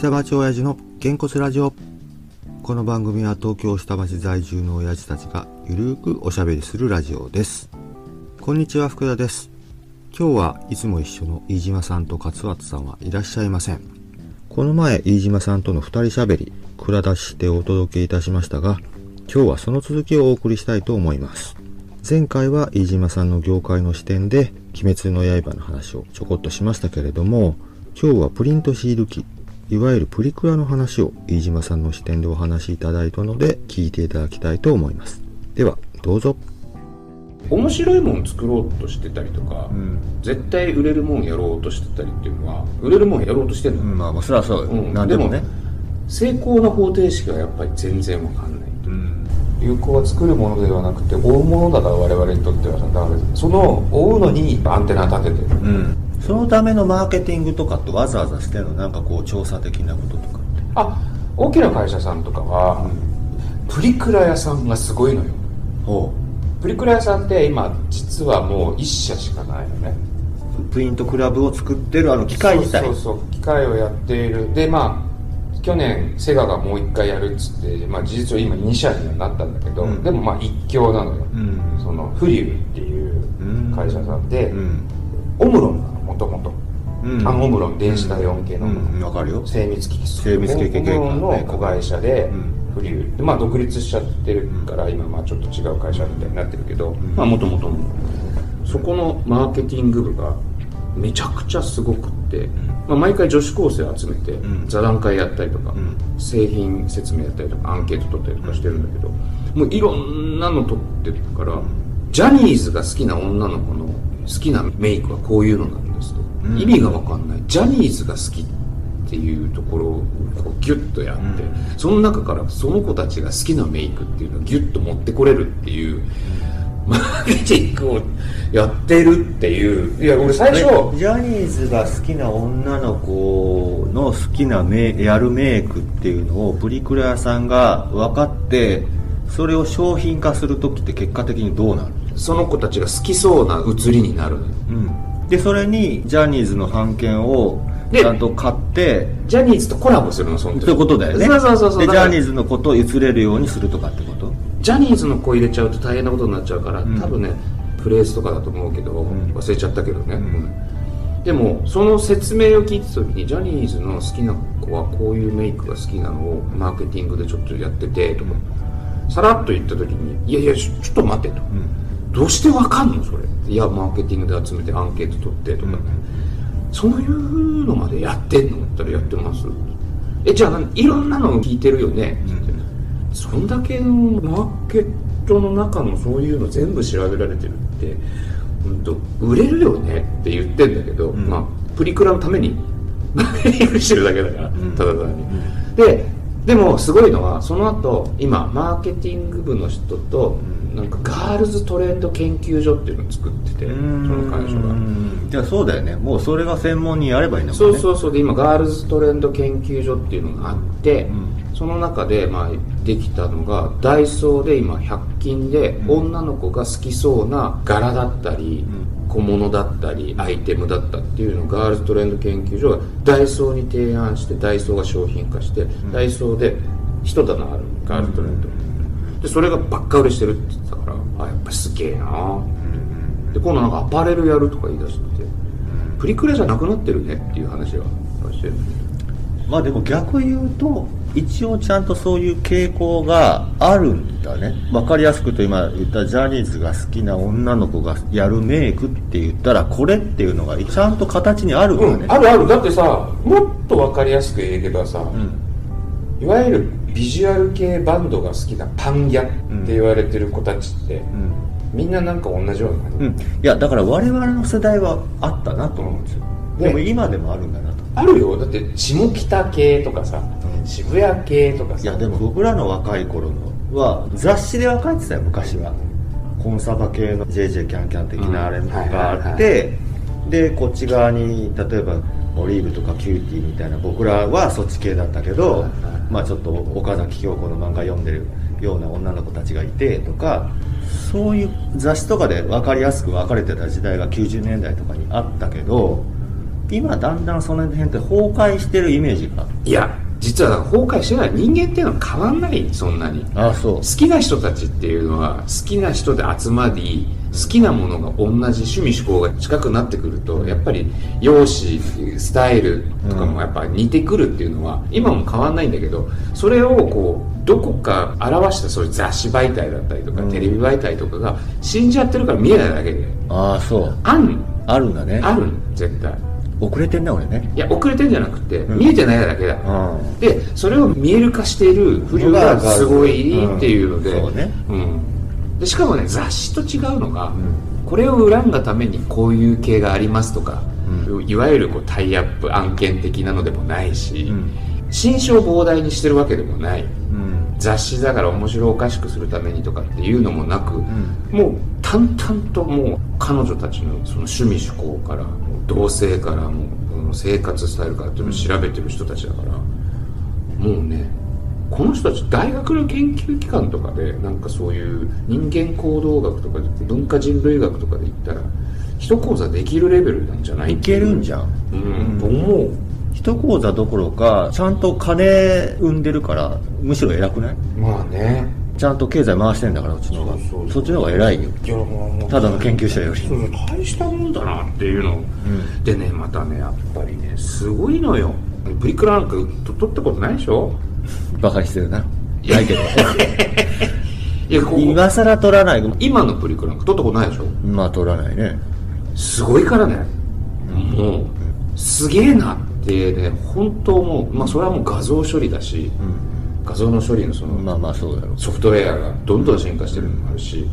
下町親父のげんこつラジオ。この番組は東京下町在住の親父たちがゆるーくおしゃべりするラジオです。こんにちは福田です。今日はいつも一緒の飯島さんと勝俣さんはいらっしゃいません。この前飯島さんとの二人しゃべり蔵出してお届けいたしましたが今日はその続きをお送りしたいと思います。前回は飯島さんの業界の視点で鬼滅の刃の話をちょこっとしましたけれども今日はプリントシール機いわゆるプリクラの話を飯島さんの視点でお話しいただいたので聞いていただきたいと思います。ではどうぞ。面白いもん作ろうとしてたりとか、ん。絶対売れるもんやろうとしてたりっていうのは売れるもんやろうとしてんの、まあまあそれはそううん。何でもね。成功の方程式はやっぱり全然わかんない。うん。流行は作るものではなくて追うものだから我々にとってはさだからその追うのにアンテナ立ててる。うんそのためのマーケティングとかってわざわざしてるの？なんかこう調査的なこととかって。あ大きな会社さんとかは、プリクラ屋さんがすごいのよ。ほプリクラ屋さんって今実はもう一社しかないのね。うプリントクラブを作ってるあの機械自体。そうそうそう機械をやっている。でまあ去年セガがもう一回やるっつって、まあ、事実上今2社にはなったんだけど、うん。でもまあ一強なのよ、うん。そのフリューっていう会社さんで、うん。オムロンなのもともとうん。あのオムロン電子体温計の。オムロンうん。わかるよ。精密機器。精密機器系オムロンの子会社でうん。フリューでまあ独立しちゃってるから今まあちょっと違う会社みたいになってるけど、まあもともとそこのマーケティング部がめちゃくちゃすごくって、まあ、毎回女子高生集めてん。座談会やったりとか、ん。製品説明やったりとかアンケート取ったりとかしてるんだけど、もういろんなの取ってるから、ジャニーズが好きな女の子の好きなメイクはこういうのなんですと、意味がわかんない。ジャニーズが好きっていうところをこうギュッとやって、その中からその子たちが好きなメイクっていうのをギュッと持ってこれるっていう、マーケティングをやってるっていう。いや俺最初えジャニーズが好きな女の子の好きなメやるメイクっていうのをプリクラ屋さんが分かってそれを商品化する時って結果的にどうなる？その子たちが好きそうな写りになるのよ。うんでそれにジャニーズの版権をでちゃんと買ってジャニーズとコラボするのその時。そういうことだよね。そうそうそうそう。でジャニーズのことを映れるようにするとかってこと。ジャニーズの子入れちゃうと大変なことになっちゃうから、ん。多分ねフレーズとかだと思うけど、ん。忘れちゃったけどね、ん。うん。でもその説明を聞いてた時にジャニーズの好きな子はこういうメイクが好きなのをマーケティングでちょっとやっててとか、さらっと言った時に「いやいやちょちょっと待て」と、どうしてわかんのそれ」いやマーケティングで集めてアンケート取って」とか、そういうのまでやってんのって言ったらやってます。えじゃあ何いろんなのを聞いてるよね、ってそんだけのマーケットの中のそういうの全部調べられてるって本当売れるよねって言ってんだけど、ん。まあプリクラのためにマーケティングしてるだけだから、ん。ただただに、ででもすごいのはその後今マーケティング部の人と、なんかガールズトレンド研究所っていうのを作っててその会社が。じゃあそうだよね。もうそれが専門にやればいいんだもんね。そうそうそう。で今ガールズトレンド研究所っていうのがあって、その中で、まあ、できたのがダイソーで今100均で女の子が好きそうな柄だったり、小物だったりアイテムだったっていうのをガールズトレンド研究所がダイソーに提案してダイソーが商品化して、ダイソーで一棚あるガールズトレンド、でそれがばっか売れしてるって言ってたからあやっぱすげえな。で今度なんかアパレルやるとか言い出しててプリクラじゃなくなってるねっていう話はしてる。まあでも逆言うと一応ちゃんとそういう傾向があるんだね。分かりやすくと今言ったジャニーズが好きな女の子がやるメイクって言ったらこれっていうのがちゃんと形にあるからね、うん、あるある。だってさもっと分かりやすく言えばさ、いわゆるビジュアル系バンドが好きなパンギャって言われてる子たちって、みんななんか同じような、うん、いやだから我々の世代はあったなと思うんですよ。ね。でも今でもあるんだなと。あるよ。だって下北系とかさ、渋谷系とかさ。いやでも僕らの若い頃のは雑誌で分かってたよ昔は。コンサバ系の JJ キャンキャン的なあれがあって、でこっち側に例えばオリーブとか CUTiE みたいな僕らはそっち系だったけど、まあちょっと岡崎京子の漫画読んでるような女の子たちがいてとかそういう雑誌とかで分かりやすく分かれてた時代が90年代とかにあったけど今だんだんその辺って崩壊してるイメージが。いや実は崩壊してない人間っていうのは変わんないそんなに。ああそう。好きな人たちっていうのは好きな人で集まり好きなものが同じ趣味嗜好が近くなってくるとやっぱり容姿スタイルとかもやっぱ似てくるっていうのは今も変わんないんだけどそれをこうどこか表したそういう雑誌媒体だったりとか、うん。テレビ媒体とかが死んじゃってるから見えないだけで。ああそう。あん。のあるんだね。あるの絶対遅れてんね俺ね。いや遅れてんじゃなくて、うん。見えてないだけだ。うん。でそれを見える化している不良がすごいっていうので,、うん。そうね。うん。でしかもね雑誌と違うのが、ん。これを恨んだためにこういう系がありますとか、いわゆるこうタイアップ案件的なのでもないし、うん。新書を膨大にしてるわけでもない。うん。雑誌だから面白おかしくするためにとかっていうのもなく、もう淡々ともう彼女たちのその趣味趣向から同性からもう生活スタイルからっていう調べてる人たちだから、もうねこの人たち大学の研究機関とかでなんかそういう人間行動学とか文化人類学とかで言ったら一講座できるレベルなんじゃない？いけるんじゃん。うん、と思う。一講座どころかちゃんと金生んでるからむしろ偉くない？まあねちゃんと経済回してんだからうちの方が。そっちの方が偉いよ。ただの研究者より。大したもんだなっていうの。を、でねまたねやっぱりねすごいのよ。プリクラなんかと取ったことないでしょ？バカにしてるな。ないけど。いや今更取らない。今のプリクラなんか取ったことないでしょ？まあ取らないね。すごいからね。もうすげえなってね本当もうまあそれはもう画像処理だし、画像の処理のそのまあまあそうだろう。ソフトウェアがどんどん進化してるのもあるし、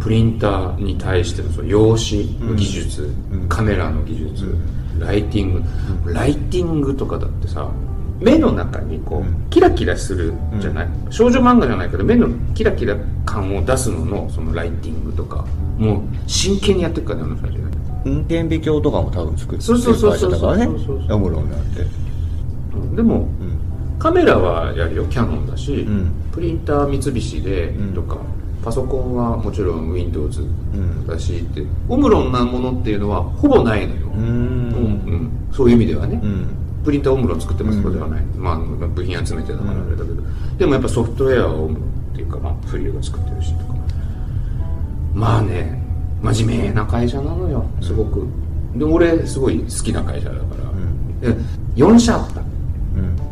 プリンターに対してのその用紙の技術、カメラの技術、ライティング、ライティングとかだってさ目の中にこう、キラキラするじゃない、少女漫画じゃないけど目のキラキラ感を出すののそのライティングとかもう真剣にやってるからねあの人運転美鏡とかも多分作ってそうそうそうそうる会社だからね。そうそうそうヤムロンなうん。でも、うんカメラはやるよ。キャノンだし、ん。プリンター三菱でん。とか、パソコンはもちろん Windows ん。だしって、オムロンなものっていうのはほぼないのよ、うん。ん。うん。そういう意味ではね、うん。プリンターオムロン作ってますとかではない、まあ部品集めてだからあれだけど、でもやっぱソフトウェアはオムロンっていうか、まあ、フリーが作ってるしとか。まあね真面目な会社なのよ。すごく、で俺すごい好きな会社だから、で4社あった。うん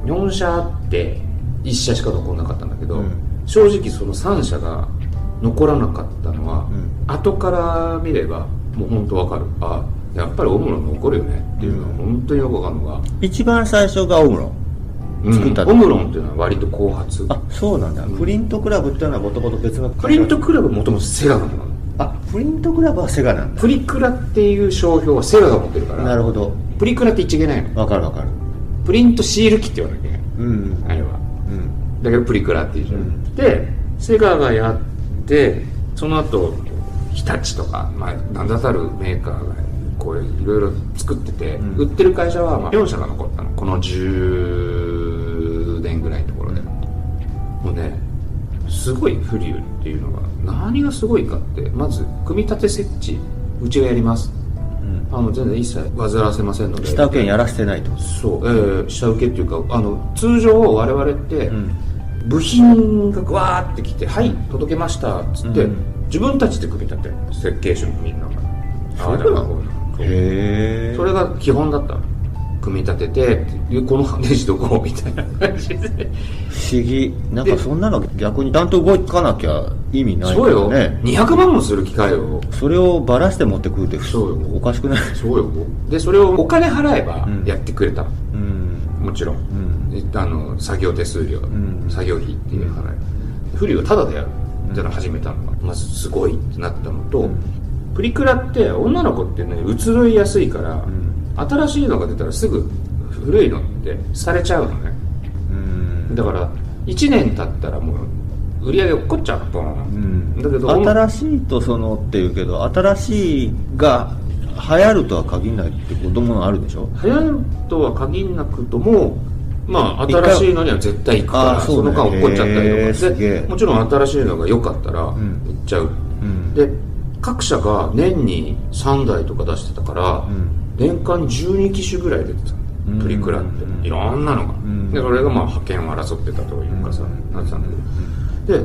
4社あって1社しか残んなかったんだけど、うん。正直その3社が残らなかったのは、ん。後から見ればもう本当わかる。あやっぱりオムロン残るよね。っていうのは本当によくわかるのが、一番最初がオムロン。うん。作ったのオムロンっていうのは割と後発。あそうなんだ、プリントクラブっていうのはもともと別のプリントクラブもともとセガなのあプリントクラブはセガなんだ。プリクラっていう商標はセガが持ってるから。なるほど。プリクラって言っちゃいけないの。わかるわかるプリントシール機って言わなきゃいけない。うん。あれは。うん。だけどプリクラっていうじゃん、うん。でセガがやってその後日立とか、まあ、名だたるメーカーがこういろいろ作ってて、ん。売ってる会社はまあ4社が残ったの。この10年ぐらいのところで。もうねすごいフリューっていうのが何がすごいかってまず組み立て設置うちがやりますあの全然一切煩わせませんので。下請けにやらせてないと。そう、えー下請けっていうかあの通常我々って、ん。部品がわーってきて「はい届けました」っつって、うん。自分たちで組み立てる設計書みんなが。ああだそうなのこう。へえそれが基本だった。の組み立ててでこのネジどこみたいな感じで。不思議。なんかそんなの逆にちゃんと動かなきゃ意味ないかそうよ、らね200万もする機械を。それをバラして持ってくるってそうよ。おかしくない？そうよ。でそれをお金払えばうん。やってくれた。の、うん。もちろん、ん。であの作業手数料、ん。作業費っていう払い。フリーをタダでやる。っていうのを始めたのが。まずすごいってなったのと、プリクラって女の子ってね移ろいやすいから、新しいのが出たらすぐ古いのってされちゃうのね。うん。だから1年経ったらもう売り上げ落っこっちゃうのボーン、だけど新しいとそのっていうけど新しいが流行るとは限らないって子供のあるでしょ？流行るとは限らなくともまあ新しいのには絶対行くからその間落っこっちゃったりとかでもちろん新しいのが良かったら行っちゃう、ん。で各社が年に3台とか出してたから、年間12機種ぐらい出てたのプリクラっていろんなのが、でそれがまあ派遣を争ってたというかさ、なってたんだけど。で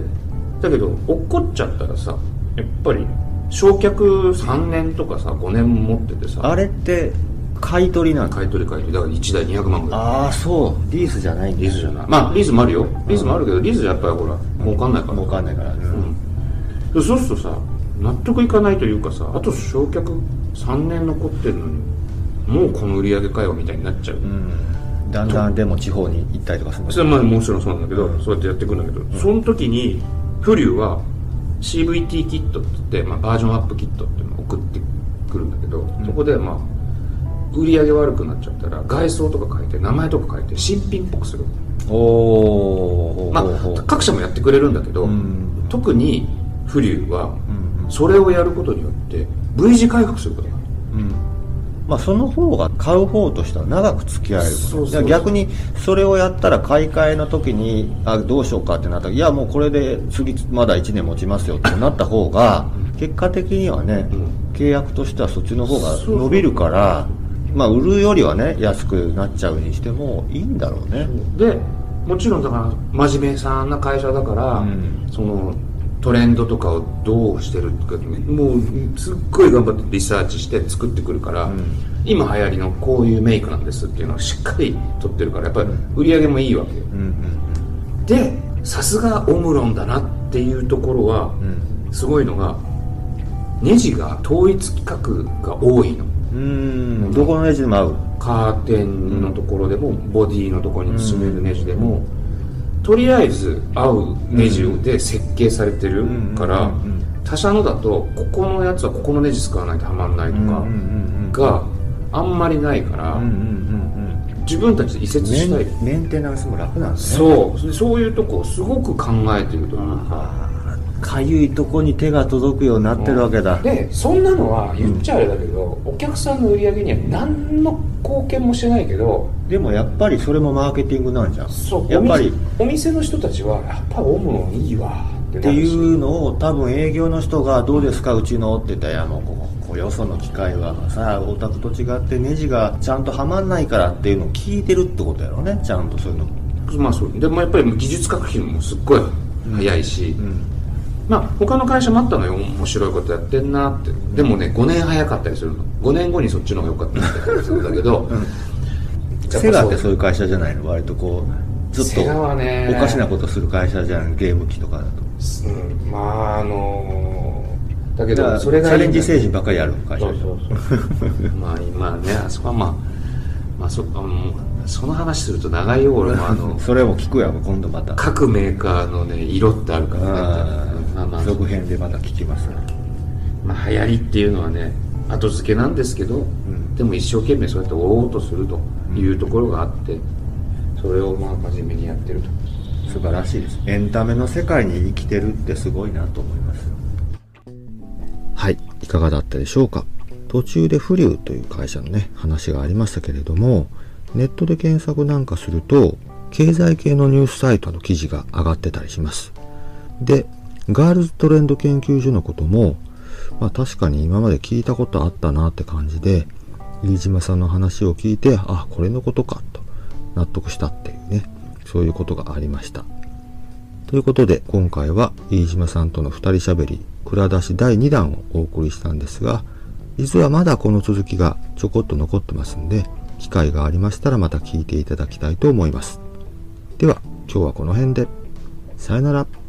だけど落っこっちゃったらさやっぱり焼却3年とかさ5年持っててさあれって買い取りなの買い取り買い取り。だから1台200万ぐらい。ああそう。リースじゃないんだ。リースじゃない。まあリースもあるよ。リースもあるけどリースじゃやっぱりほら儲かんないから。儲かんないから、でそうするとさ納得いかないというかさあと焼却3年残ってるのにもうこの売り上げかよみたいになっちゃう、うん、だんだんでも地方に行ったりとかするの？それはまあもちろんそうなんだけど、そうやってやっていくんだけど、その時にフリューは CVT キットって言って、まあ、バージョンアップキットっていうのを送ってくるんだけど、そこでまあ売り上げ悪くなっちゃったら外装とか変えて名前とか変えて新品っぽくする。おおまあ各社もやってくれるんだけど、ん。特にフリューはうん。それをやることによって V 字回復することがある。うんまあその方が買う方としては長く付き合えるそうそう逆にそれをやったら買い替えの時にあどうしようかってなったらいやもうこれで次まだ1年持ちますよってなった方が結果的にはね、契約としてはそっちの方が伸びるからまあ売るよりはね安くなっちゃうにしてもいいんだろうね。でもちろんだから真面目さな会社だから、うん。そのトレンドとかをどうしてるとかもうすっごい頑張ってリサーチして作ってくるから、ん。今流行りのこういうメイクなんですっていうのをしっかり取ってるからやっぱり売り上げもいいわけよ。うんうんでさすがオムロンだなっていうところはうん。すごいのがネジが統一規格が多いの。うん。どこのネジでも合う。カーテンのところでも、ボディのところに詰めるネジでも、とりあえず合うネジで設計されてるから、他社のだとここのやつはここのネジ使わないとはまんないとかがあんまりないから、自分たちで移設メしたい。ンメンテナンスも楽なんですね。そう。そういうとこをすごく考えてるというかかゆいとこに手が届くようになってるわけだ、でそんなのは言っちゃあれだけど、お客さんの売り上げには何の貢献もしてないけどでもやっぱりそれもマーケティングなんじゃん。そうやっぱり。お店の人たちはやっぱオムロンいいわっていうのを多分営業の人が「どうですかうちの?」って言ったら「いやも。うこここよその機械はさお宅と違ってネジがちゃんとはまんないから」っていうのを聞いてるってことやろねちゃんとそういうの。まあそう。でもやっぱり技術革新もすっごい早いし、うんまあ他の会社もあったのよ。面白いことやってんなって。でもね5年早かったりするの。5年後にそっちの方が良かったりするんだけど、セガってそういう会社じゃないの？割とこうちょっとおかしなことする会社じゃんゲーム機とかだと。うん。まああのだけだからチどそれがャレンジ精神ばっかりやる会社そうそうそう。まあ今ねあそこはまあまあそあのその話すると長いよ俺も。あの それも聞くやろ今度また。各メーカーのね色ってあるからねまあまあ。続編でまた聞きますまあ流行りっていうのはね後付けなんですけど、ん。でも一生懸命そうやって追おうとするというところがあって、それをまあ真面目にやってると。素晴らしいです。エンタメの世界に生きてるってすごいなと思いますはい、いかがだったでしょうか。途中でフリューという会社のね、話がありましたけれども、ネットで検索なんかすると、経済系のニュースサイトの記事が上がってたりします。で、ガールズトレンド研究所のことも、まあ確かに今まで聞いたことあったなって感じで、飯島さんの話を聞いて、あ、これのことかと納得したっていうね、そういうことがありました。ということで、今回は飯島さんとの二人喋り、蔵出し第2弾をお送りしたんですが、実はまだこの続きがちょこっと残ってますんで、機会がありましたらまた聞いていただきたいと思います。では、今日はこの辺で。さよなら。